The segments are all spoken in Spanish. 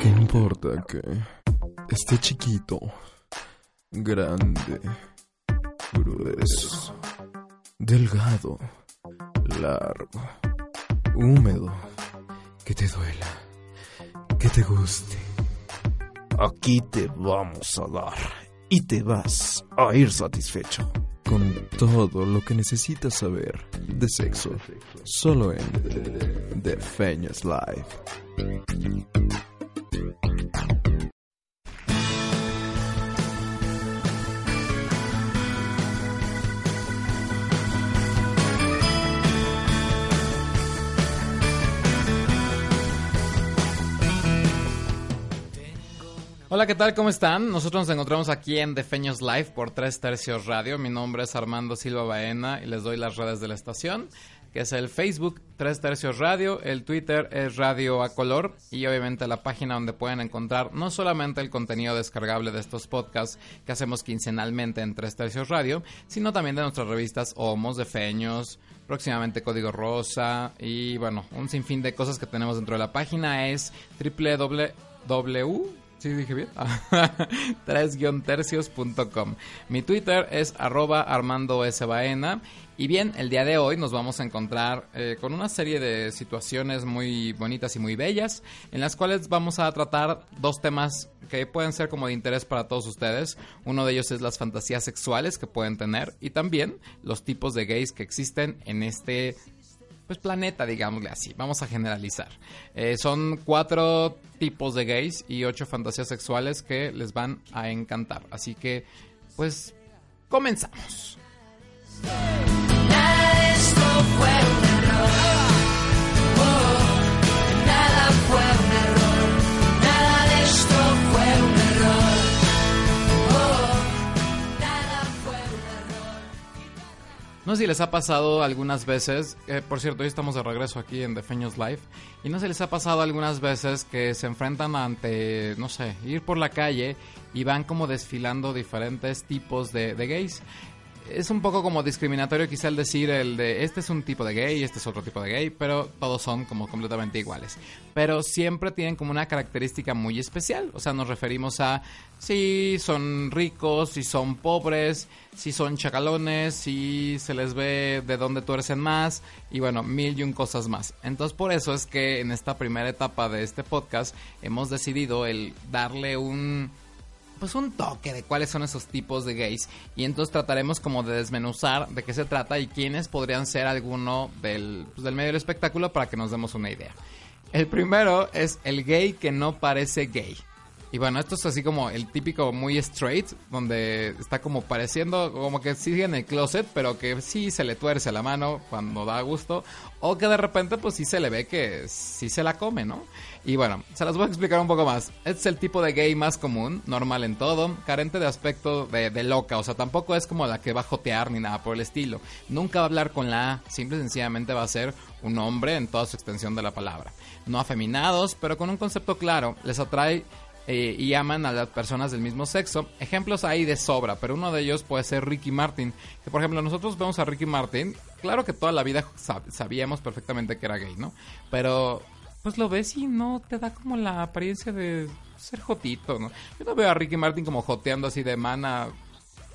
¿Qué importa que esté chiquito, grande, grueso, delgado, largo, húmedo, que te duela, que te guste? Aquí te vamos a dar y te vas a ir satisfecho. Con todo lo que necesitas saber de sexo, solo en The Feñas Live. Hola, ¿qué tal? ¿Cómo están? Nosotros nos encontramos aquí en Defeños Live por Tres Tercios Radio. Mi nombre es Armando Silva Baena y les doy las redes de la estación, que es el Facebook Tres Tercios Radio, el Twitter es Radio a Color y obviamente la página donde pueden encontrar no solamente el contenido descargable de estos podcasts que hacemos quincenalmente en Tres Tercios Radio, sino también de nuestras revistas Homos, Defeños, próximamente Código Rosa y bueno, un sinfín de cosas que tenemos dentro de la página es www Sí, dije bien. 3-tercios.com. Mi Twitter es arroba Armando S. Baena. Y bien, el día de hoy nos vamos a encontrar eh, con una serie de situaciones muy bonitas y muy bellas, en las cuales vamos a tratar dos temas que pueden ser como de interés para todos ustedes. Uno de ellos es las fantasías sexuales que pueden tener y también los tipos de gays que existen en este pues planeta, digámosle así. Vamos a generalizar. Eh, son cuatro tipos de gays y ocho fantasías sexuales que les van a encantar. Así que, pues, comenzamos. No sé si les ha pasado algunas veces, eh, por cierto, hoy estamos de regreso aquí en Defeños Live, y no sé si les ha pasado algunas veces que se enfrentan ante, no sé, ir por la calle y van como desfilando diferentes tipos de gays. Es un poco como discriminatorio quizá el decir el de este es un tipo de gay, este es otro tipo de gay, pero todos son como completamente iguales. Pero siempre tienen como una característica muy especial. O sea, nos referimos a si son ricos, si son pobres, si son chacalones, si se les ve de dónde tuercen más y bueno, mil y un cosas más. Entonces por eso es que en esta primera etapa de este podcast hemos decidido el darle un pues un toque de cuáles son esos tipos de gays y entonces trataremos como de desmenuzar de qué se trata y quiénes podrían ser alguno del, pues, del medio del espectáculo para que nos demos una idea. El primero es el gay que no parece gay. Y bueno, esto es así como el típico muy straight, donde está como pareciendo como que sigue en el closet, pero que sí se le tuerce la mano cuando da gusto, o que de repente pues sí se le ve que sí se la come, ¿no? Y bueno, se las voy a explicar un poco más. Es el tipo de gay más común, normal en todo, carente de aspecto de, de loca, o sea, tampoco es como la que va a jotear ni nada por el estilo. Nunca va a hablar con la A, simple y sencillamente va a ser un hombre en toda su extensión de la palabra. No afeminados, pero con un concepto claro, les atrae eh, y aman a las personas del mismo sexo. Ejemplos hay de sobra, pero uno de ellos puede ser Ricky Martin. Que por ejemplo, nosotros vemos a Ricky Martin, claro que toda la vida sab- sabíamos perfectamente que era gay, ¿no? Pero pues lo ves y no te da como la apariencia de ser jotito, ¿no? Yo no veo a Ricky Martin como joteando así de mana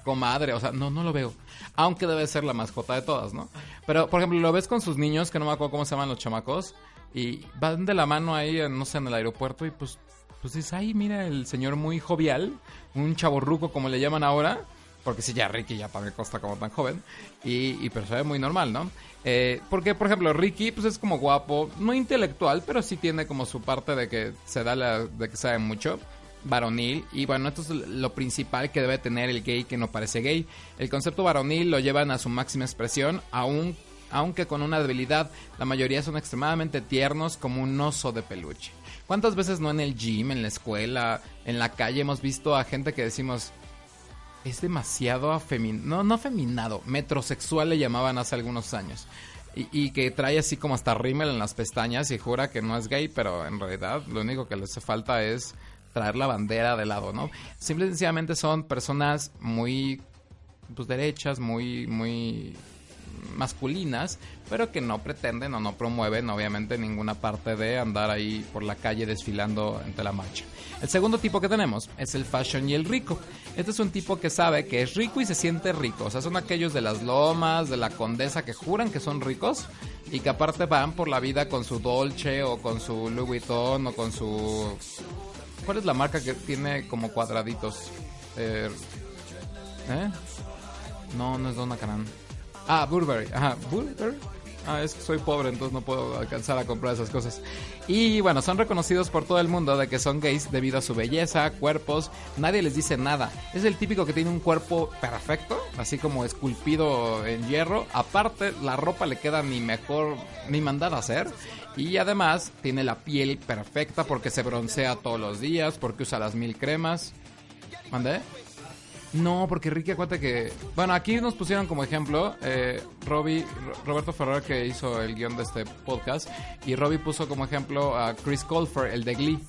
comadre, o sea, no, no lo veo. Aunque debe ser la más jota de todas, ¿no? Pero, por ejemplo, lo ves con sus niños, que no me acuerdo cómo se llaman los chamacos, y van de la mano ahí, no sé, en el aeropuerto, y pues, pues dices, ay, mira, el señor muy jovial, un chaborruco como le llaman ahora, porque si ya Ricky ya para qué costa como tan joven, y, pero se muy normal, ¿no? Eh, porque, por ejemplo, Ricky, pues es como guapo, no intelectual, pero sí tiene como su parte de que se da la, de que sabe mucho varonil y bueno, esto es lo principal que debe tener el gay que no parece gay. El concepto varonil lo llevan a su máxima expresión, aun, aunque con una debilidad. La mayoría son extremadamente tiernos como un oso de peluche. ¿Cuántas veces no en el gym, en la escuela, en la calle hemos visto a gente que decimos es demasiado afeminado, no, no afeminado, metrosexual le llamaban hace algunos años. Y, que trae así como hasta rímel en las pestañas y jura que no es gay, pero en realidad lo único que le hace falta es traer la bandera de lado, ¿no? Simple y sencillamente son personas muy pues derechas, muy, muy masculinas, pero que no pretenden o no promueven obviamente ninguna parte de andar ahí por la calle desfilando entre la marcha. El segundo tipo que tenemos es el fashion y el rico. Este es un tipo que sabe que es rico y se siente rico. O sea, son aquellos de las lomas, de la condesa que juran que son ricos y que aparte van por la vida con su Dolce o con su Louis Vuitton o con su... ¿Cuál es la marca que tiene como cuadraditos? Eh, ¿eh? No, no es Donna Karan. Ah, Burberry. Ajá, Burberry. Ah, es que soy pobre, entonces no puedo alcanzar a comprar esas cosas. Y bueno, son reconocidos por todo el mundo de que son gays debido a su belleza, cuerpos. Nadie les dice nada. Es el típico que tiene un cuerpo perfecto, así como esculpido en hierro. Aparte, la ropa le queda ni mejor ni mandada a hacer. Y además, tiene la piel perfecta porque se broncea todos los días, porque usa las mil cremas. ¿Mandé? No, porque Ricky, acuérdate que. Bueno, aquí nos pusieron como ejemplo eh, Robbie, Ro- Roberto Ferrer, que hizo el guion de este podcast. Y Robbie puso como ejemplo a Chris Colfer, el de Glee.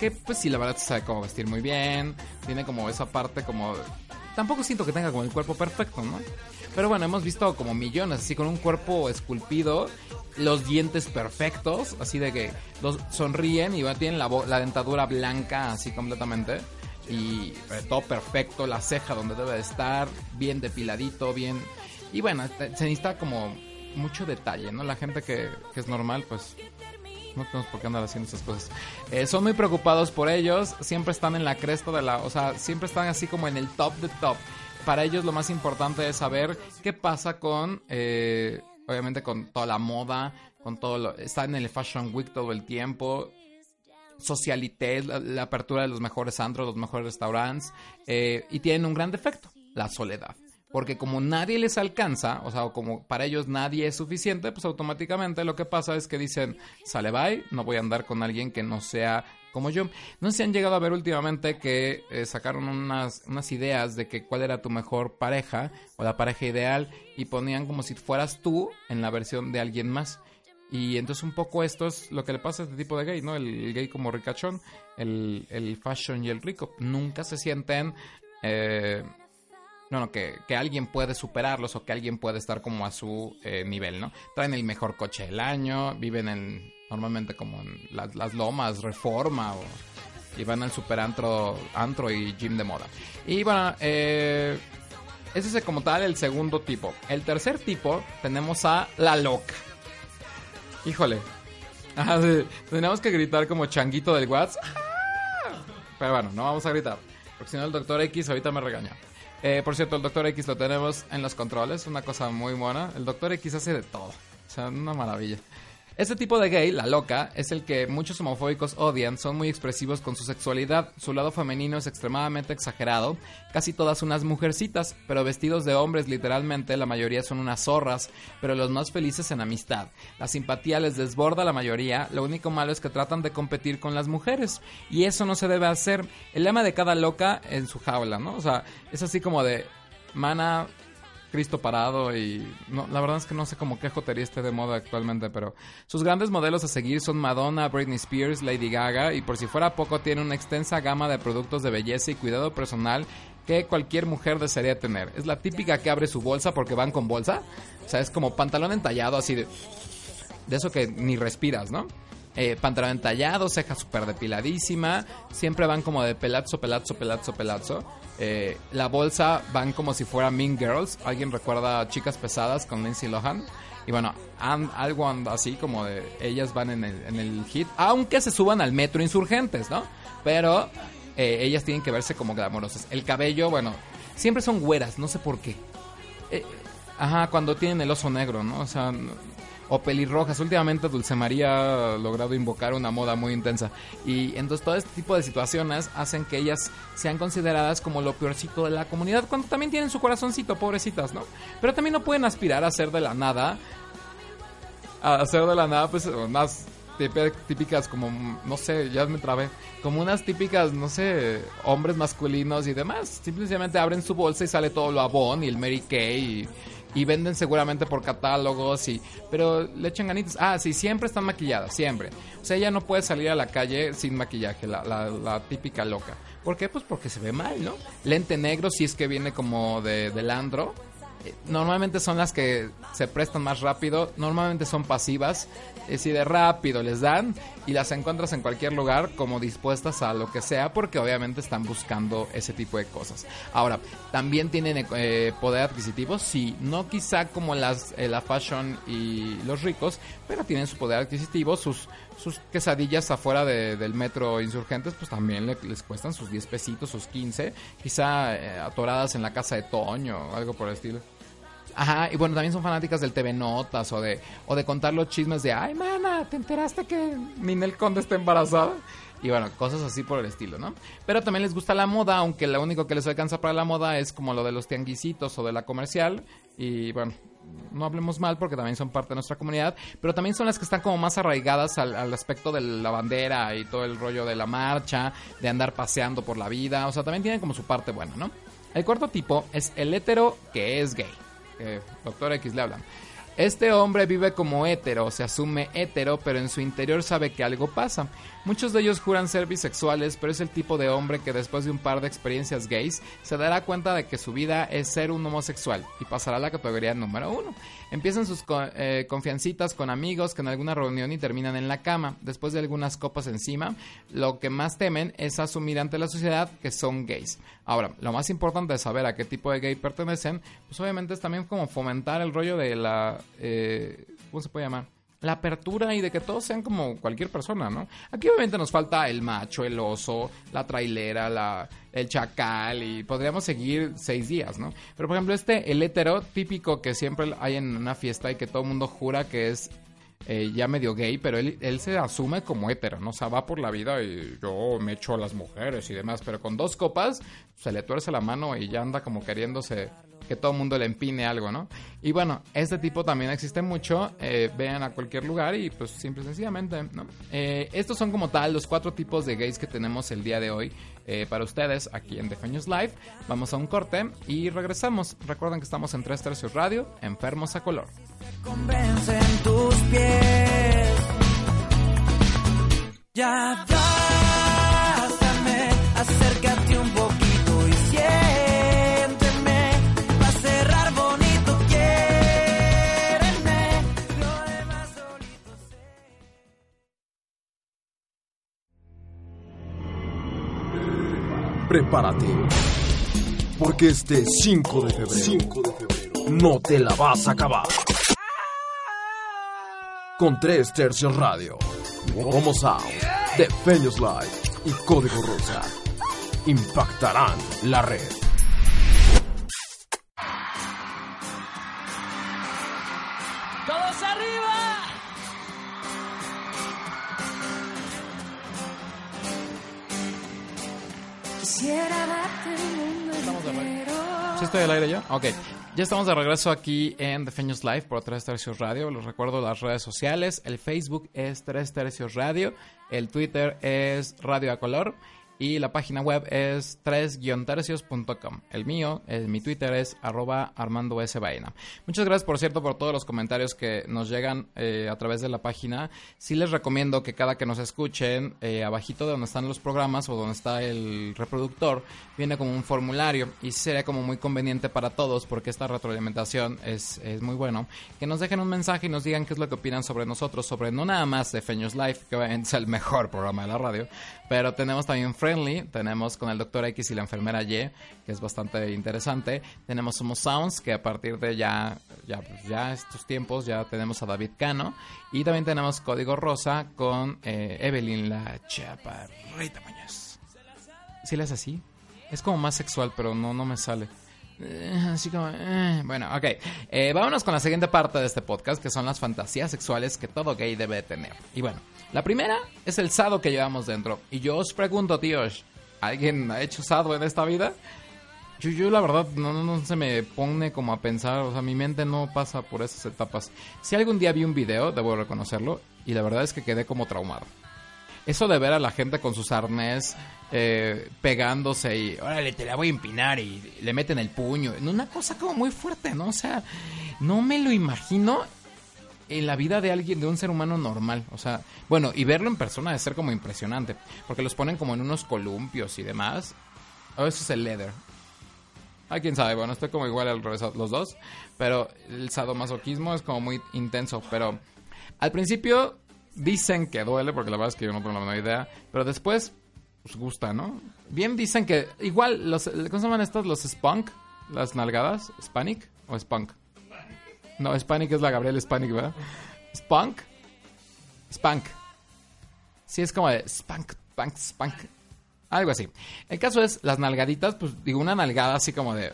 Que, pues sí, la verdad sabe cómo vestir muy bien. Tiene como esa parte como. Tampoco siento que tenga como el cuerpo perfecto, ¿no? Pero bueno, hemos visto como millones, así con un cuerpo esculpido, los dientes perfectos, así de que los sonríen y tienen la, la dentadura blanca, así completamente. Y eh, todo perfecto, la ceja donde debe de estar, bien depiladito, bien... Y bueno, se necesita como mucho detalle, ¿no? La gente que, que es normal, pues no tenemos por qué andar haciendo esas cosas. Eh, son muy preocupados por ellos, siempre están en la cresta de la, o sea, siempre están así como en el top de top. Para ellos lo más importante es saber qué pasa con, eh, obviamente con toda la moda, con todo lo, están en el Fashion Week todo el tiempo, socialité, la, la apertura de los mejores antros, los mejores restaurantes, eh, y tienen un gran defecto, la soledad. Porque como nadie les alcanza, o sea, como para ellos nadie es suficiente, pues automáticamente lo que pasa es que dicen, sale bye, no voy a andar con alguien que no sea como yo. No si han llegado a ver últimamente que eh, sacaron unas, unas ideas de que cuál era tu mejor pareja o la pareja ideal y ponían como si fueras tú en la versión de alguien más. Y entonces un poco esto es lo que le pasa a este tipo de gay, ¿no? El, gay como ricachón, el, el fashion y el rico. Nunca se sienten... Eh, bueno, que, que alguien puede superarlos o que alguien puede estar como a su eh, nivel, ¿no? Traen el mejor coche del año, viven en, normalmente como en las, las lomas, reforma o, y van al super antro, antro y gym de moda. Y bueno, eh, ese es como tal el segundo tipo. El tercer tipo tenemos a la loca. Híjole. Tenemos que gritar como changuito del WhatsApp. Pero bueno, no vamos a gritar. Porque si no el doctor X ahorita me regaña. Eh, por cierto, el Doctor X lo tenemos en los controles, una cosa muy buena. El Doctor X hace de todo, o sea, una maravilla. Este tipo de gay, la loca, es el que muchos homofóbicos odian, son muy expresivos con su sexualidad, su lado femenino es extremadamente exagerado, casi todas unas mujercitas, pero vestidos de hombres literalmente, la mayoría son unas zorras, pero los más felices en amistad. La simpatía les desborda a la mayoría, lo único malo es que tratan de competir con las mujeres, y eso no se debe hacer. El lema de cada loca en su jaula, ¿no? O sea, es así como de, mana, Cristo parado y no, la verdad es que no sé cómo qué jotería esté de moda actualmente, pero sus grandes modelos a seguir son Madonna, Britney Spears, Lady Gaga y por si fuera poco tiene una extensa gama de productos de belleza y cuidado personal que cualquier mujer desearía tener. Es la típica que abre su bolsa porque van con bolsa, o sea, es como pantalón entallado así de de eso que ni respiras, ¿no? Eh, pantalón entallado, ceja súper depiladísima, siempre van como de pelazo, pelazo, pelazo, pelazo. Eh, la bolsa van como si fuera Mean Girls. ¿Alguien recuerda Chicas Pesadas con Lindsay Lohan? Y bueno, algo anda así como de ellas van en el, en el hit, aunque se suban al metro insurgentes, ¿no? Pero eh, ellas tienen que verse como glamorosas. El cabello, bueno, siempre son güeras, no sé por qué. Eh, ajá, cuando tienen el oso negro, ¿no? O sea, o pelirrojas. Últimamente Dulce María ha logrado invocar una moda muy intensa. Y entonces todo este tipo de situaciones hacen que ellas sean consideradas como lo peorcito de la comunidad, cuando también tienen su corazoncito, pobrecitas, ¿no? Pero también no pueden aspirar a ser de la nada. A hacer de la nada, pues, típi- típicas como, no sé, ya me trabé, como unas típicas, no sé, hombres masculinos y demás. Simplemente abren su bolsa y sale todo lo Avon y el Mary Kay y, y venden seguramente por catálogos y pero le echan ganitas. Ah, sí, siempre están maquilladas, siempre. O sea, ella no puede salir a la calle sin maquillaje, la, la, la típica loca. ¿Por qué? Pues porque se ve mal, ¿no? Lente negro si es que viene como de, del andro. eh, normalmente son las que se prestan más rápido, normalmente son pasivas, es decir, de rápido les dan y las encuentras en cualquier lugar como dispuestas a lo que sea porque obviamente están buscando ese tipo de cosas. Ahora, también tienen eh, poder adquisitivo, sí, no quizá como las, eh, la fashion y los ricos, pero tienen su poder adquisitivo, sus sus quesadillas afuera de- del metro insurgentes, pues también le- les cuestan sus 10 pesitos, sus 15, quizá eh, atoradas en la casa de Toño o algo por el estilo. Ajá, y bueno, también son fanáticas del TV Notas o de, o de contar los chismes de, ay, mana, ¿te enteraste que Ninel Conde está embarazada? Y bueno, cosas así por el estilo, ¿no? Pero también les gusta la moda, aunque lo único que les alcanza para la moda es como lo de los tianguisitos o de la comercial. Y bueno, no hablemos mal porque también son parte de nuestra comunidad, pero también son las que están como más arraigadas al, al aspecto de la bandera y todo el rollo de la marcha, de andar paseando por la vida, o sea, también tienen como su parte buena, ¿no? El cuarto tipo es el hétero que es gay, que Doctor X le hablan. Este hombre vive como hétero, se asume hétero, pero en su interior sabe que algo pasa. Muchos de ellos juran ser bisexuales, pero es el tipo de hombre que después de un par de experiencias gays se dará cuenta de que su vida es ser un homosexual y pasará a la categoría número uno. Empiezan sus eh, confiancitas con amigos que en alguna reunión y terminan en la cama. Después de algunas copas encima, lo que más temen es asumir ante la sociedad que son gays. Ahora, lo más importante de saber a qué tipo de gay pertenecen, pues obviamente es también como fomentar el rollo de la... eh, ¿Cómo se puede llamar? La apertura y de que todos sean como cualquier persona, ¿no? Aquí obviamente nos falta el macho, el oso, la trailera, la, el chacal y podríamos seguir seis días, ¿no? Pero por ejemplo este, el hetero típico que siempre hay en una fiesta y que todo el mundo jura que es eh, ya medio gay, pero él, él se asume como hetero, ¿no? O sea, va por la vida y yo me echo a las mujeres y demás, pero con dos copas se le tuerce la mano y ya anda como queriéndose que todo el mundo le empine algo, ¿no? Y bueno, este tipo también existe mucho, eh, vean a cualquier lugar y pues simple y sencillamente, ¿no? Eh, estos son como tal los cuatro tipos de gays que tenemos el día de hoy eh, para ustedes aquí en Defeños Live. Vamos a un corte y regresamos. Recuerden que estamos en Tres Tercios Radio, Enfermos a Color. convencen tus pies. Ya Prepárate. Porque este 5 de febrero, no te la vas a acabar. Con tres tercios radio, Homo Sound, Defeños Live y Código Rosa impactarán la red. Al aire ya? Ok. Ya estamos de regreso aquí en Defeños Live por Tres Tercios Radio. Les recuerdo las redes sociales. El Facebook es Tres Tercios Radio. El Twitter es Radio a Color. Y la página web es 3-tercios.com. El mío, eh, mi Twitter es arroba Armando S. Muchas gracias, por cierto, por todos los comentarios que nos llegan eh, a través de la página. Sí les recomiendo que cada que nos escuchen, eh, abajito de donde están los programas o donde está el reproductor, viene como un formulario y sería como muy conveniente para todos porque esta retroalimentación es, es muy bueno. Que nos dejen un mensaje y nos digan qué es lo que opinan sobre nosotros, sobre no nada más de Feños Live, que obviamente es el mejor programa de la radio, pero tenemos también Friendly, tenemos con el Doctor X y la enfermera Y, que es bastante interesante. Tenemos Somos Sounds, que a partir de ya, ya, pues ya estos tiempos ya tenemos a David Cano. Y también tenemos Código Rosa con eh, Evelyn la Chaparrita Muñoz. ¿Sí le es así? Es como más sexual, pero no, no me sale. Eh, Así como... eh, Bueno, ok. Eh, vámonos con la siguiente parte de este podcast, que son las fantasías sexuales que todo gay debe tener. Y bueno, la primera es el sado que llevamos dentro. Y yo os pregunto, tíos, ¿alguien ha hecho sado en esta vida? Yo, yo la verdad no, no, se me pone como a pensar, o sea, mi mente no pasa por esas etapas. Si algún día vi un video, debo reconocerlo, y la verdad es que quedé como traumado. Eso de ver a la gente con sus arnés eh, pegándose y, órale, te la voy a empinar y le meten el puño. Una cosa como muy fuerte, ¿no? O sea, no me lo imagino en la vida de alguien, de un ser humano normal. O sea, bueno, y verlo en persona debe ser como impresionante. Porque los ponen como en unos columpios y demás. O eso es el leather. Ah, quién sabe, bueno, estoy como igual al revés los dos, pero el sadomasoquismo es como muy intenso, pero al principio dicen que duele, porque la verdad es que yo no tengo la menor idea, pero después pues gusta, ¿no? Bien dicen que igual los ¿cómo se llaman estos los spunk? Las nalgadas, Spanic o Spunk? No, Spanic es la Gabriela Spanic, ¿verdad? Spunk? Spunk. Sí, es como de spunk, spunk, spunk. Algo así. El caso es, las nalgaditas, pues digo, una nalgada así como de.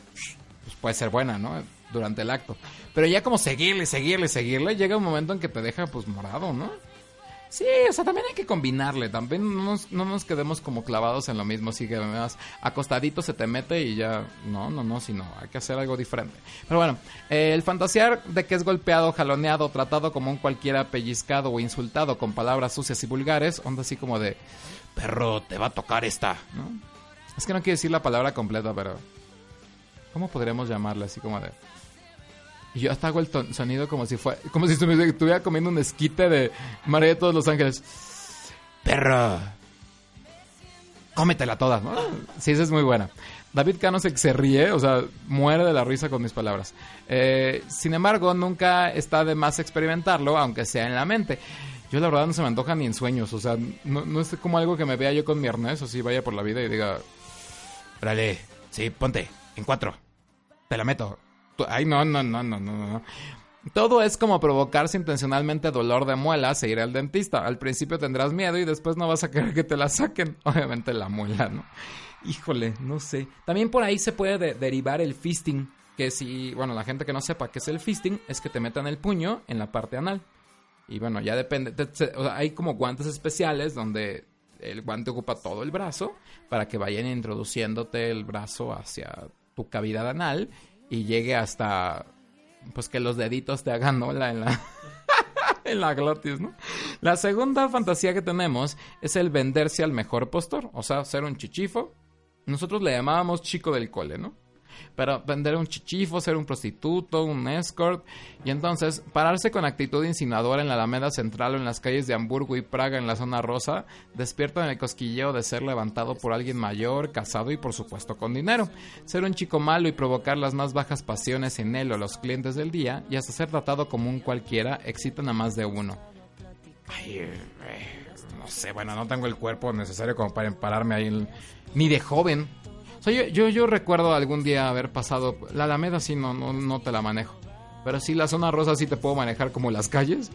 Pues puede ser buena, ¿no? Durante el acto. Pero ya como seguirle, seguirle, seguirle, llega un momento en que te deja pues morado, ¿no? Sí, o sea, también hay que combinarle. También no nos, no nos quedemos como clavados en lo mismo. Así que además, acostadito se te mete y ya. No, no, no, sino hay que hacer algo diferente. Pero bueno, eh, el fantasear de que es golpeado, jaloneado, tratado como un cualquiera pellizcado o insultado con palabras sucias y vulgares, onda así como de perro, te va a tocar esta, ¿no? Es que no quiero decir la palabra completa, pero ¿cómo podríamos llamarla así como de y yo hasta hago el sonido como si fue como si estuviera estuviera comiendo un esquite de María de todos los ángeles. Perro. Cómetela toda, ¿no? Sí, esa es muy buena. David Cano se, se ríe, o sea, muere de la risa con mis palabras. Eh, sin embargo, nunca está de más experimentarlo, aunque sea en la mente. Yo la verdad no se me antoja ni en sueños, o sea, no, no es como algo que me vea yo con mi arnés, o si vaya por la vida y diga, órale, sí, ponte, en cuatro, te la meto. Ay, no, no, no, no, no, no. Todo es como provocarse intencionalmente dolor de muelas e ir al dentista. Al principio tendrás miedo y después no vas a querer que te la saquen. Obviamente la muela, ¿no? Híjole, no sé. También por ahí se puede de- derivar el fisting. Que si, bueno, la gente que no sepa qué es el fisting, es que te metan el puño en la parte anal. Y bueno, ya depende. o sea, hay como guantes especiales donde el guante ocupa todo el brazo para que vayan introduciéndote el brazo hacia tu cavidad anal y llegue hasta pues que los deditos te hagan ola en la en la glotis, ¿no? La segunda fantasía que tenemos es el venderse al mejor postor, o sea, ser un chichifo. Nosotros le llamábamos chico del cole, ¿no? Pero vender un chichifo, ser un prostituto, un escort, y entonces pararse con actitud insinuadora en la Alameda Central o en las calles de Hamburgo y Praga en la zona rosa, despierta en el cosquilleo de ser levantado por alguien mayor, casado y por supuesto con dinero. Ser un chico malo y provocar las más bajas pasiones en él o los clientes del día, y hasta ser tratado como un cualquiera, excitan a más de uno. Ay, eh, no sé, bueno, no tengo el cuerpo necesario como para pararme ahí, ni de joven. O yo, yo, yo recuerdo algún día haber pasado, la Alameda sí no, no, no te la manejo, pero sí la zona rosa sí te puedo manejar como las calles,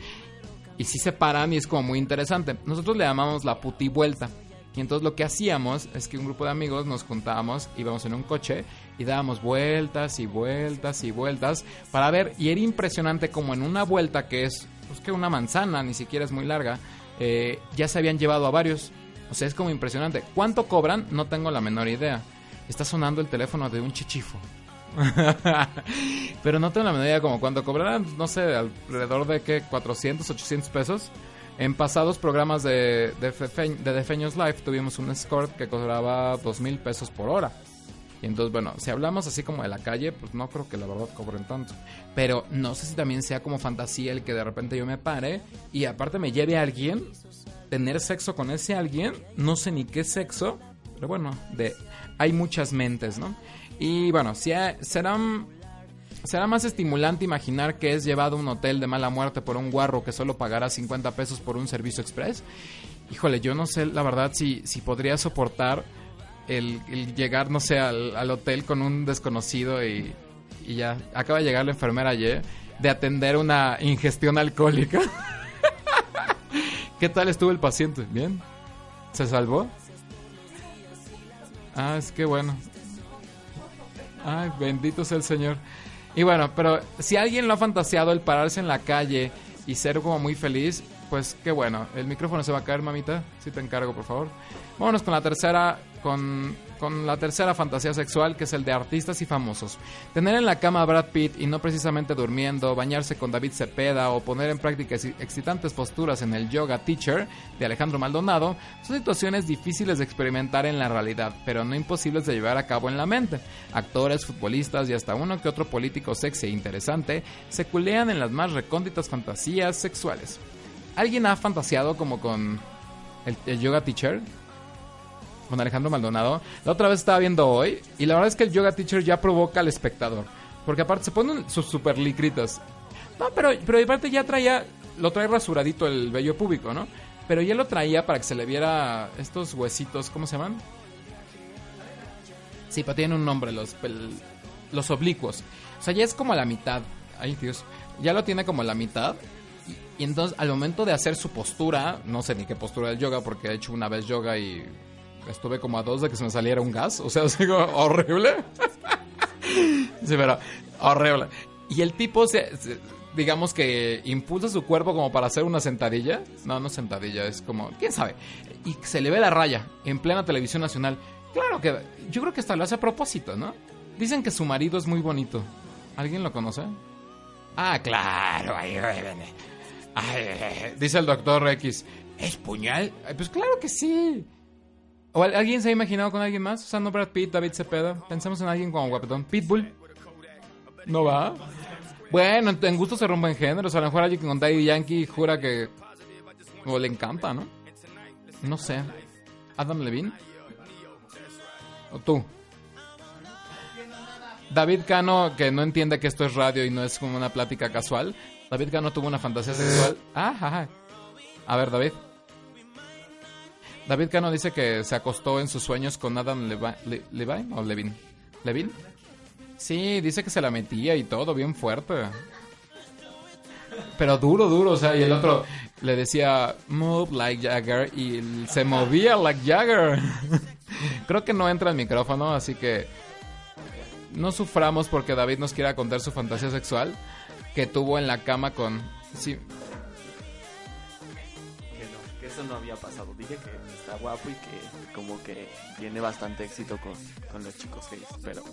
y sí se paran y es como muy interesante. Nosotros le llamamos la puti vuelta. Y entonces lo que hacíamos es que un grupo de amigos nos juntábamos, íbamos en un coche y dábamos vueltas y vueltas y vueltas para ver, y era impresionante como en una vuelta que es, pues que una manzana, ni siquiera es muy larga, eh, ya se habían llevado a varios. O sea, es como impresionante. ¿Cuánto cobran? No tengo la menor idea. Está sonando el teléfono de un chichifo. Pero no tengo la menor idea como cuánto cobrarán, no sé, alrededor de qué, 400, 800 pesos. En pasados programas de, de, de Defeños Live tuvimos un escort que cobraba 2 mil pesos por hora. Y entonces, bueno, si hablamos así como de la calle, pues no creo que la verdad cobren tanto. Pero no sé si también sea como fantasía el que de repente yo me pare y aparte me lleve a alguien, tener sexo con ese alguien, no sé ni qué sexo, pero bueno, de hay muchas mentes, ¿no? Y bueno, si serán Será más estimulante imaginar que es llevado a un hotel de mala muerte por un guarro que solo pagará 50 pesos por un servicio express. Híjole, yo no sé la verdad si, si podría soportar el, el llegar, no sé, al, al hotel con un desconocido y, y ya. Acaba de llegar la enfermera ayer de atender una ingestión alcohólica. ¿Qué tal estuvo el paciente? ¿Bien? ¿Se salvó? Ah, es que bueno. Ay, bendito sea el Señor. Y bueno, pero si alguien lo ha fantaseado el pararse en la calle y ser como muy feliz, pues qué bueno. El micrófono se va a caer, mamita. Si te encargo, por favor. Vámonos con la tercera, con, con la tercera fantasía sexual, que es el de artistas y famosos. Tener en la cama a Brad Pitt y no precisamente durmiendo, bañarse con David Cepeda o poner en práctica excitantes posturas en el Yoga Teacher de Alejandro Maldonado son situaciones difíciles de experimentar en la realidad, pero no imposibles de llevar a cabo en la mente. Actores, futbolistas y hasta uno que otro político sexy e interesante se culean en las más recónditas fantasías sexuales. ¿Alguien ha fantaseado como con el, el Yoga Teacher? Con Alejandro Maldonado. La otra vez estaba viendo hoy y la verdad es que el yoga teacher ya provoca al espectador. Porque aparte se ponen sus super licritas. No, pero, pero aparte ya traía, lo trae rasuradito el vello público, ¿no? Pero ya lo traía para que se le viera estos huesitos, ¿cómo se llaman? Sí, pero tienen un nombre, los, los oblicuos. O sea, ya es como la mitad. Ay, Dios. Ya lo tiene como la mitad. Y, y entonces, al momento de hacer su postura, no sé ni qué postura del yoga, porque he hecho una vez yoga y estuve como a dos de que se me saliera un gas. O sea, horrible. sí, pero horrible. Y el tipo se, digamos que impulsa su cuerpo como para hacer una sentadilla. No, no sentadilla, es como, quién sabe. Y se le ve la raya en plena televisión nacional. Claro que yo creo que hasta lo hace a propósito, ¿no? Dicen que su marido es muy bonito. ¿Alguien lo conoce? Ah, claro. ay, ay, ay, dice el doctor X. ¿Es puñal? Pues claro que sí. ¿O al- alguien se ha imaginado con alguien más? O sea, no Brad Pitt, David Cepeda. Pensemos en alguien como guapetón. Pitbull. ¿No va? Bueno, en- en gusto se rompen géneros. A lo mejor alguien con Daddy Yankee jura que... O le encanta, ¿no? No sé. ¿Adam Levine? ¿O tú? David Cano, que no entiende que esto es radio y no es como una plática casual. David Cano tuvo una fantasía sexual. Ah, ajá. A ver, David. David Cano dice que se acostó en sus sueños con Adam Levi- Le- Levine o Levin. ¿Levin? Sí, dice que se la metía y todo, bien fuerte. Pero duro, duro, o sea, y el otro le decía, move like Jagger, y se movía like Jagger. Creo que no entra el micrófono, así que no suframos porque David nos quiera contar su fantasía sexual que tuvo en la cama con... Sí, eso no había pasado. Dije que está guapo y que como que tiene bastante éxito con, con los chicos gays. Pero,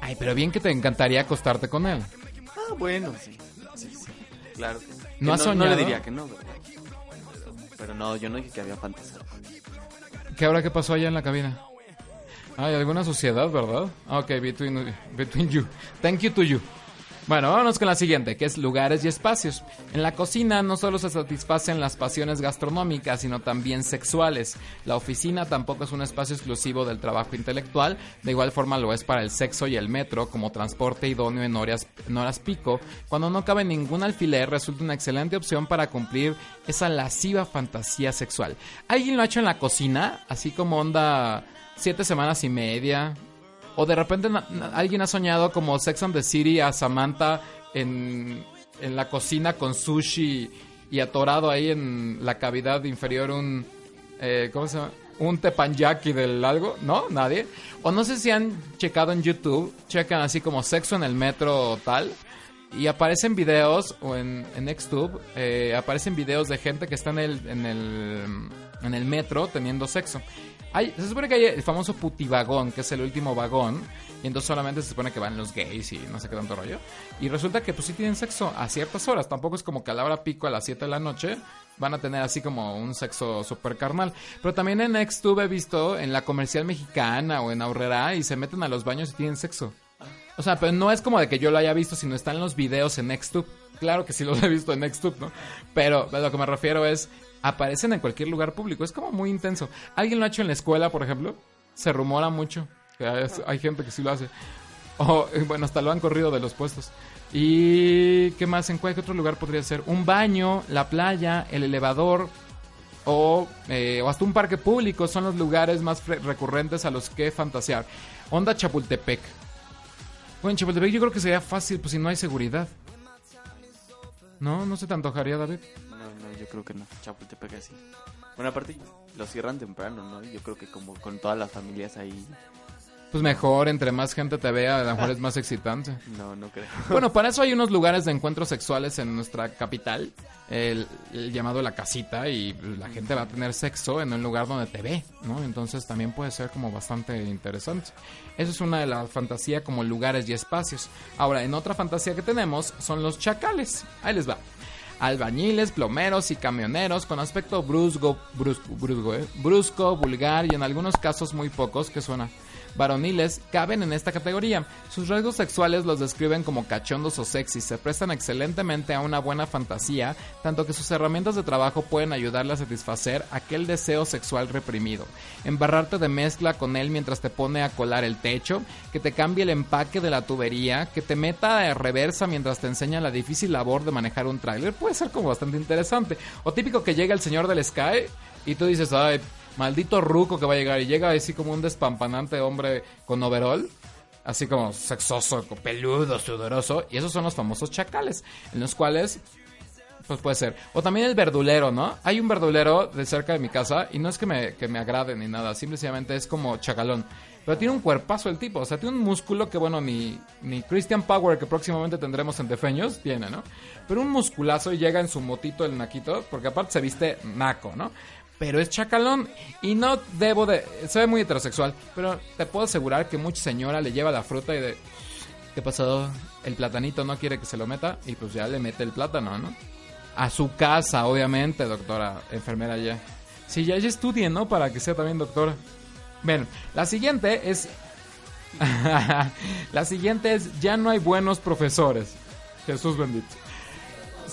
Ay, pero bien que te encantaría acostarte con él. ah, bueno, sí. Sí, sí. Claro que sí. ¿No Que has no, soñado? le diría que no, ¿verdad? Pero, pero no, yo no dije que había fantasía. ¿Qué ahora qué pasó allá en la cabina? Hay alguna sociedad, ¿verdad? Ok, between, between you. Thank you to you. Bueno, vámonos con la siguiente, que es lugares y espacios. En la cocina no solo se satisfacen las pasiones gastronómicas, sino también sexuales. La oficina tampoco es un espacio exclusivo del trabajo intelectual, de igual forma lo es para el sexo y el metro, como transporte idóneo en horas, horas pico. Cuando no cabe ningún alfiler, resulta una excelente opción para cumplir esa lasciva fantasía sexual. ¿Alguien lo ha hecho en la cocina? Así como onda siete semanas y media, o de repente alguien ha soñado como Sex and the City a Samantha en, en la cocina con sushi y atorado ahí en la cavidad inferior un... eh, ¿Cómo se llama? Un tepanyaki del algo, ¿no? Nadie. O no sé si han checado en YouTube, checan así como sexo en el metro tal. Y aparecen videos, o en, en Xtube, eh, aparecen videos de gente que está en el, en el, en el metro teniendo sexo. Hay, se supone que hay el famoso putivagón, que es el último vagón, y entonces solamente se supone que van los gays y no sé qué tanto rollo. Y resulta que pues sí tienen sexo a ciertas horas, tampoco es como que a la hora pico a las 7 de la noche van a tener así como un sexo super carnal. Pero también en Xtube he visto en la comercial mexicana o en Aurrera y se meten a los baños y tienen sexo. O sea, pero no es como de que yo lo haya visto, sino están los videos en Xtube. Claro que sí los he visto en Xtube, ¿no? Pero a lo que me refiero es, aparecen en cualquier lugar público. Es como muy intenso. ¿Alguien lo ha hecho en la escuela, por ejemplo? Se rumora mucho. hay, gente que sí lo hace. O, eh, bueno, hasta lo han corrido de los puestos. ¿Y qué más? ¿En cualquier otro lugar podría ser? Un baño, la playa, el elevador, o, eh, o hasta un parque público son los lugares más recurrentes a los que fantasear. Onda Chapultepec. Bueno, en Chapultepec yo creo que sería fácil, pues si no hay seguridad. ¿No? ¿No se te antojaría, David? No, no, yo creo que no. Chapultepec así. Bueno, aparte lo cierran temprano, ¿no? Yo creo que como con todas las familias ahí, Pues mejor, entre más gente te vea, a lo mejor es más excitante. no, no creo. Bueno, para eso hay unos lugares de encuentros sexuales en nuestra capital, el, el llamado La Casita, y la gente va a tener sexo en un lugar donde te ve, ¿no? Entonces también puede ser como bastante interesante. Eso es una de las fantasías como lugares y espacios. Ahora, en otra fantasía que tenemos son los chacales. Ahí les va. albañiles, plomeros y camioneros con aspecto brusco, brusco, brusco, ¿eh? brusco, vulgar y en algunos casos muy pocos, que suena varoniles caben en esta categoría. Sus rasgos sexuales los describen como cachondos o sexy, se prestan excelentemente a una buena fantasía, tanto que sus herramientas de trabajo pueden ayudarle a satisfacer aquel deseo sexual reprimido. Embarrarte de mezcla con él mientras te pone a colar el techo, que te cambie el empaque de la tubería, que te meta de reversa mientras te enseña la difícil labor de manejar un tráiler, puede ser como bastante interesante. O típico que llega el señor del Sky y tú dices, ay, maldito ruco que va a llegar y llega así como un despampanante hombre con overall. Así como sexoso, peludo, sudoroso. Y esos son los famosos chacales. En los cuales pues puede ser. O también el verdulero, ¿no? Hay un verdulero de cerca de mi casa y no es que me, que me agrade ni nada, simplemente es como chacalón. Pero tiene un cuerpazo el tipo, o sea, tiene un músculo que, bueno, ni, ni Christian Power, que próximamente tendremos en Defeños, tiene, ¿no? Pero un musculazo y llega en su motito el naquito, porque aparte se viste naco, ¿no? Pero es chacalón y no debo de... Se ve muy heterosexual, pero te puedo asegurar que mucha señora le lleva la fruta y de... ¿Qué pasó? El platanito no quiere que se lo meta y pues ya le mete el plátano, ¿no? A su casa, obviamente, doctora, enfermera ya. Sí, ya, estudie, ¿no? Para que sea también doctora. Bien, la siguiente es... la siguiente es, ya no hay buenos profesores. Jesús bendito.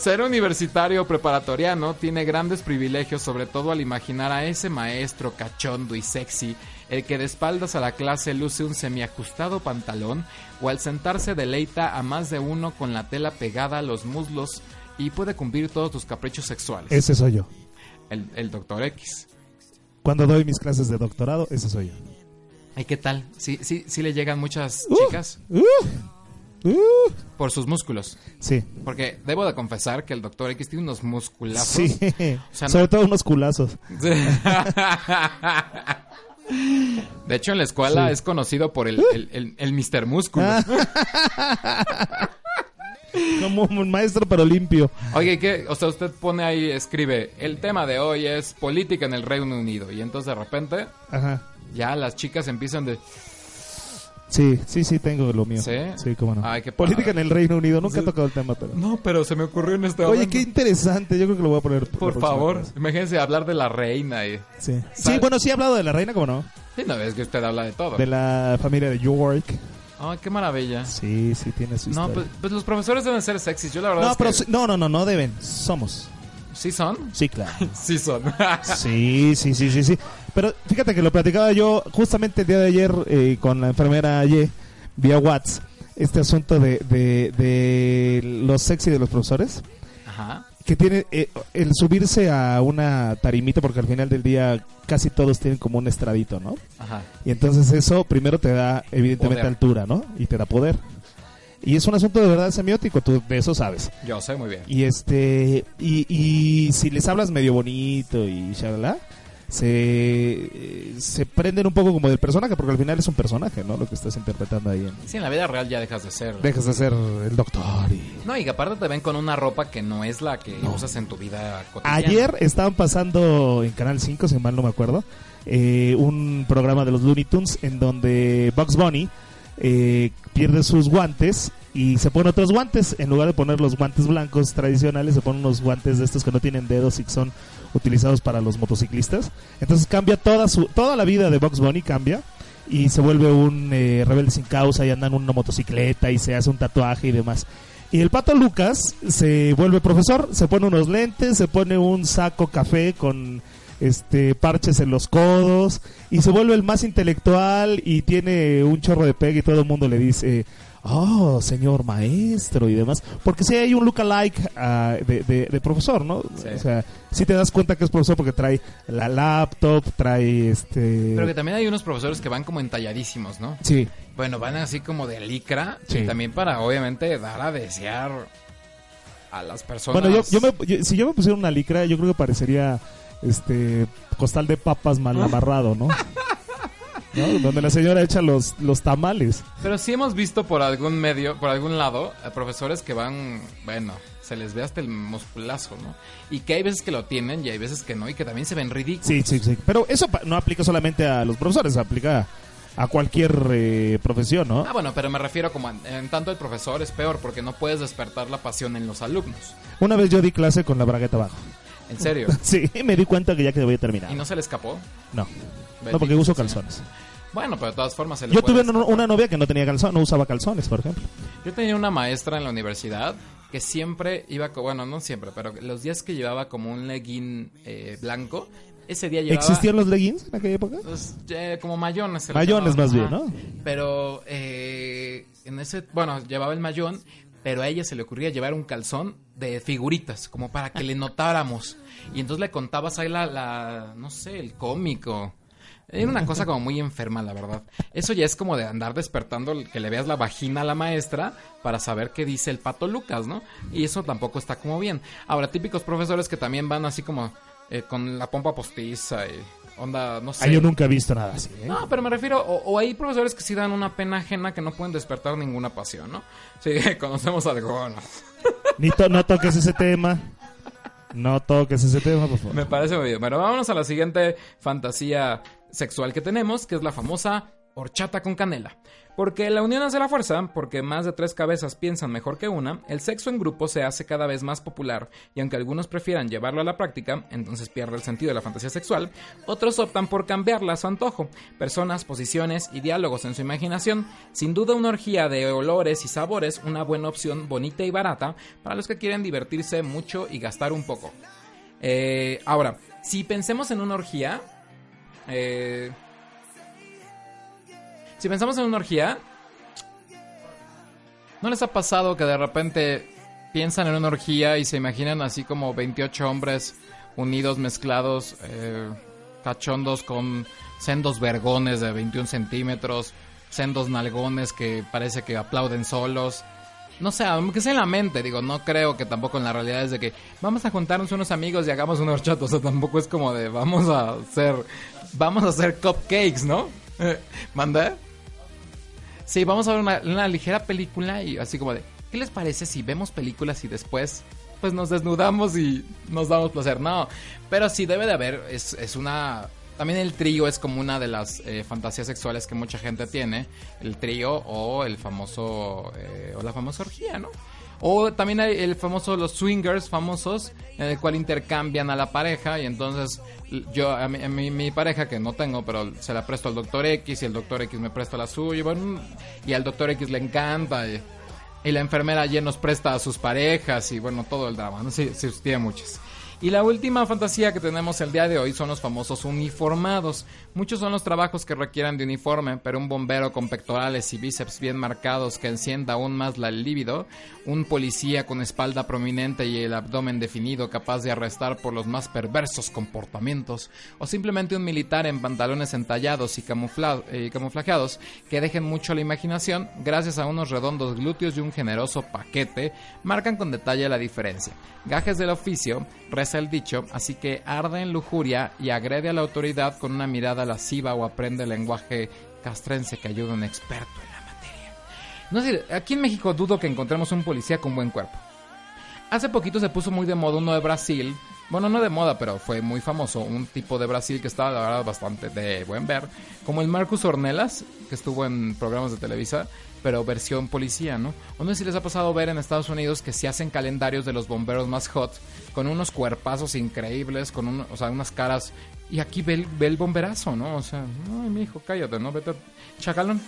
Ser universitario preparatoriano tiene grandes privilegios, sobre todo al imaginar a ese maestro cachondo y sexy, el que de espaldas a la clase luce un semiajustado pantalón, o al sentarse deleita a más de uno con la tela pegada a los muslos y puede cumplir todos tus caprichos sexuales. Ese soy yo. El, el doctor X. Cuando doy mis clases de doctorado, ese soy yo. ¿Y qué tal? ¿Sí, sí, sí le llegan muchas Uh. chicas? Uh, uh, Por sus músculos. sí, Porque debo de confesar que el doctor X tiene unos musculazos. sí. sea, Sobre todo unos culazos. De hecho, en la escuela Sí. es conocido por el, el, el, el Mr. Músculo. Ah. Como un maestro, pero limpio. Oye, ¿qué? O sea, usted pone ahí, escribe, el tema de hoy es política en el Reino Unido. Y entonces de repente, Ajá. ya las chicas empiezan de... Sí, sí, sí, tengo lo mío. ¿Sí? Sí, cómo no. Ay, qué Política en el Reino Unido. Nunca he tocado el tema, pero... No, pero se me ocurrió en este Oye, momento. qué interesante. Yo creo que lo voy a poner. Por favor, vez. imagínense hablar de la reina y... Sí. sí, bueno, sí he hablado de la reina, ¿cómo no? Sí, no, es que usted habla de todo. De la familia de York. Ay, qué maravilla. Sí, sí, tiene su No, historia. pues, pues los profesores deben ser sexys. Yo la verdad No, es pero que... no, no, no, no deben. Somos. ¿Sí son? Sí, claro. Sí son. Sí, sí, sí, sí, sí. Pero fíjate que lo platicaba yo justamente el día de ayer eh, con la enfermera Ye, vía WhatsApp, este asunto de, de, de los sexy de los profesores, Ajá. que tiene eh, el subirse a una tarimita, porque al final del día casi todos tienen como un estradito, ¿no? Ajá. Y entonces eso primero te da evidentemente Poder. altura, ¿no? Y te da poder. Y es un asunto de verdad semiótico, tú de eso sabes. Yo sé muy bien. Y este y, y si les hablas medio bonito y shalala, se eh, se prenden un poco como del personaje, porque al final es un personaje, ¿no? Lo que estás interpretando ahí. En, Sí, en la vida real ya dejas de ser. dejas de ser el doctor. Y... No, y aparte te ven con una ropa que no es la que usas en tu vida cotidiana. Ayer estaban pasando en Canal 5, si mal no me acuerdo, eh, un programa de los Looney Tunes en donde Bugs Bunny eh, pierde sus guantes y se pone otros guantes. En lugar de poner los guantes blancos tradicionales, se pone unos guantes de estos que no tienen dedos y que son utilizados para los motociclistas. Entonces cambia toda su toda la vida de Bugs Bunny cambia y se vuelve un eh, rebelde sin causa y anda en una motocicleta y se hace un tatuaje y demás. Y el pato Lucas se vuelve profesor, se pone unos lentes, se pone un saco café con este parches en los codos y se vuelve el más intelectual y tiene un chorro de pega y todo el mundo le dice, oh, señor maestro y demás. Porque si hay un lookalike ah, de, de, de profesor, ¿no? Sí. O sea, si te das cuenta que es profesor porque trae la laptop, trae este... Pero que también hay unos profesores que van como entalladísimos, ¿no? Sí, Bueno, van así como de licra. Sí. Y también para, obviamente, dar a desear a las personas. Bueno, yo, yo me, yo- si yo me pusiera una licra, yo creo que parecería este costal de papas mal amarrado, ¿no? ¿No? Donde la señora echa los, los tamales. Pero sí hemos visto por algún medio, por algún lado, a profesores que van, bueno, se les ve hasta el musculazo, ¿no? Y que hay veces que lo tienen y hay veces que no, y que también se ven ridículos. Sí, sí, sí. Pero eso no aplica solamente a los profesores, aplica a cualquier eh, profesión, ¿no? Ah, bueno, pero me refiero como en, en tanto el profesor es peor porque no puedes despertar la pasión en los alumnos. Una vez yo di clase con la bragueta abajo. En serio. Sí, me di cuenta que ya que voy a terminar. ¿Y no se le escapó? No, no porque uso calzones. Bueno, pero de todas formas se le Yo tuve una, una novia que no tenía calzones, no usaba calzones, por ejemplo. Yo tenía una maestra en la universidad que siempre iba, bueno, no siempre, pero los días que llevaba como un legging eh, blanco, ese día llevaba... ¿Existían los leggings en aquella época? pues, eh, como mayones. Mayones más bien. ¿no? Pero eh, en ese, bueno, llevaba el mayón, pero a ella se le ocurría llevar un calzón de figuritas, como para que le notáramos. Y entonces le contabas ahí la, la no sé, el cómico. Era una cosa como muy enferma, la verdad. Eso ya es como de andar despertando, que le veas la vagina a la maestra para saber qué dice el pato Lucas, ¿no? Y eso tampoco está como bien. Ahora, típicos profesores que también van así como eh, con la pompa postiza y onda, no sé. Ah, yo nunca he visto nada así. ¿eh? No, pero me refiero, o, o hay profesores que sí dan una pena ajena que no pueden despertar ninguna pasión, ¿no? Sí, conocemos algunos. Ni to- no toques ese tema. No toques ese tema, por favor. Me parece muy bien. Bueno, vámonos a la siguiente fantasía sexual que tenemos, que es la famosa horchata con canela. Porque la unión hace la fuerza, porque más de tres cabezas piensan mejor que una, el sexo en grupo se hace cada vez más popular, y aunque algunos prefieran llevarlo a la práctica, entonces pierde el sentido de la fantasía sexual, otros optan por cambiarla a su antojo. Personas, posiciones y diálogos en su imaginación. Sin duda una orgía de olores y sabores, una buena opción bonita y barata para los que quieren divertirse mucho y gastar un poco. Eh, ahora, si pensemos en una orgía, eh, si pensamos en una orgía, ¿no les ha pasado que de repente piensan en una orgía y se imaginan así como 28 hombres unidos, mezclados, eh, cachondos con sendos vergones de 21 centímetros, sendos nalgones que parece que aplauden solos? No sé, aunque sea en la mente, digo, no creo que tampoco en la realidad es de que vamos a juntarnos unos amigos y hagamos un horchata, o sea, tampoco es como de vamos a hacer, vamos a hacer cupcakes, ¿no? ¿Manda? Sí, vamos a ver una, ligera película y así como de, ¿qué les parece si vemos películas y después pues nos desnudamos y nos damos placer? No, pero sí debe de haber, es, es una... También el trío es como una de las eh, fantasías sexuales que mucha gente tiene, el trío o el famoso, eh, o la famosa orgía, ¿no? O también hay el famoso, los swingers famosos, en el cual intercambian a la pareja y entonces yo, a mi, a mi- mi pareja que no tengo, pero se la presto al doctor X y el doctor X me presta la suya y, bueno, y al doctor X le encanta y, y la enfermera ayer nos presta a sus parejas y bueno, todo el drama, ¿no? Sí, sí, tiene muchas. Y la última fantasía que tenemos el día de hoy son los famosos uniformados. Muchos son los trabajos que requieren de uniforme, pero un bombero con pectorales y bíceps bien marcados que encienda aún más la libido, un policía con espalda prominente y el abdomen definido capaz de arrestar por los más perversos comportamientos, o simplemente un militar en pantalones entallados y camufla- eh, camuflajeados que dejen mucho a la imaginación, gracias a unos redondos glúteos y un generoso paquete, marcan con detalle la diferencia. Gajes del oficio, reza el dicho, así que arde en lujuria y agrede a la autoridad con una mirada lasciva o aprende el lenguaje castrense que ayuda a un experto en la materia. No sé, aquí en México dudo que encontremos un policía con buen cuerpo. Hace poquito se puso muy de moda uno de Brasil. Bueno, no de moda, pero fue muy famoso. Un tipo de Brasil que estaba, la verdad, bastante de buen ver. Como el Marcus Ornelas, que estuvo en programas de Televisa, pero versión policía, ¿no? O no sé si les ha pasado ver en Estados Unidos que se hacen calendarios de los bomberos más hot, con unos cuerpazos increíbles, con un- o sea, unas caras. Y aquí ve el, bomberazo, ¿no? O sea, ay, mi hijo, cállate, ¿no? Vete, chacalón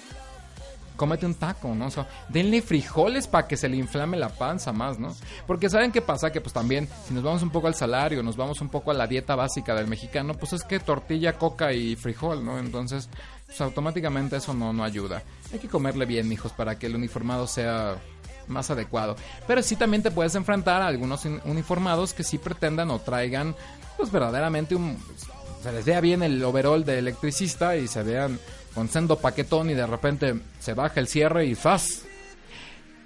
cómete un taco, ¿no? O sea, denle frijoles para que se le inflame la panza más, ¿no? Porque ¿saben qué pasa? Que pues también, si nos vamos un poco al salario, nos vamos un poco a la dieta básica del mexicano, pues es que tortilla, coca y frijol, ¿no? Entonces, pues automáticamente eso no, no ayuda. Hay que comerle bien, hijos, para que el uniformado sea más adecuado. Pero sí también te puedes enfrentar a algunos uniformados que sí pretendan o traigan, pues verdaderamente un... Se les vea bien el overall de electricista y se vean con sendo paquetón y de repente se baja el cierre y ¡zas!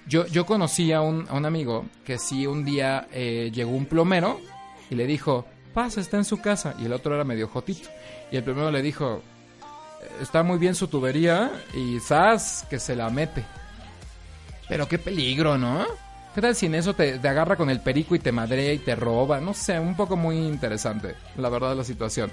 Yo, yo conocí a un, a un amigo que sí un día eh, llegó un plomero y le dijo, pasa, está en su casa. Y el otro era medio jotito. Y el plomero le dijo, está muy bien su tubería y ¡zas! que se la mete. Pero qué peligro, ¿no? ¿Qué tal si en eso te, te agarra con el perico y te madrea y te roba? No sé, un poco muy interesante, la verdad, la situación.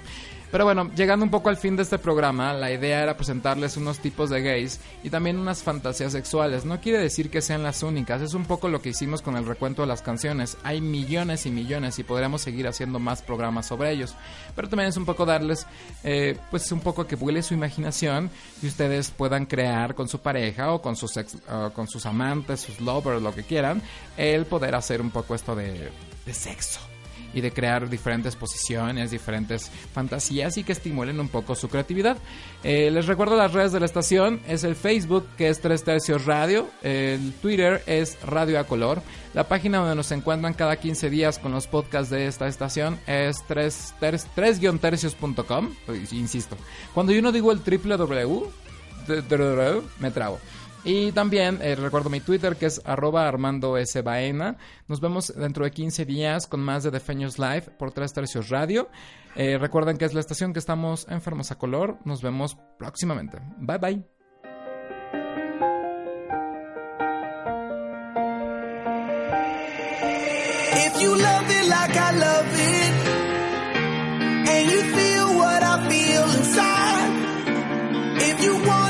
Pero bueno, llegando un poco al fin de este programa, la idea era presentarles unos tipos de gays y también unas fantasías sexuales. No quiere decir que sean las únicas, es un poco lo que hicimos con el recuento de las canciones. Hay millones y millones y podremos seguir haciendo más programas sobre ellos. Pero también es un poco darles, eh, pues un poco que vuele su imaginación y ustedes puedan crear con su pareja o con sus, con sus amantes, sus lovers, lo que quieran, el poder hacer un poco esto de, de sexo y de crear diferentes posiciones, diferentes fantasías y que estimulen un poco su creatividad. Eh, les recuerdo las redes de la estación, es el Facebook que es 3 tercios radio, el Twitter es Radio a Color, la página donde nos encuentran cada 15 días con los podcasts de esta estación es 3-tercios.com, Pues, insisto, cuando yo no digo el www, me trabo. Y también eh, recuerdo mi Twitter que es arroba Armando S. Baena. Nos vemos dentro de 15 días con más de The Live por Tres Tercios Radio. Eh, recuerden que es la estación que estamos enfermos a color. Nos vemos próximamente. Bye bye. If you love it like I love it, and you feel what I feel inside, if you want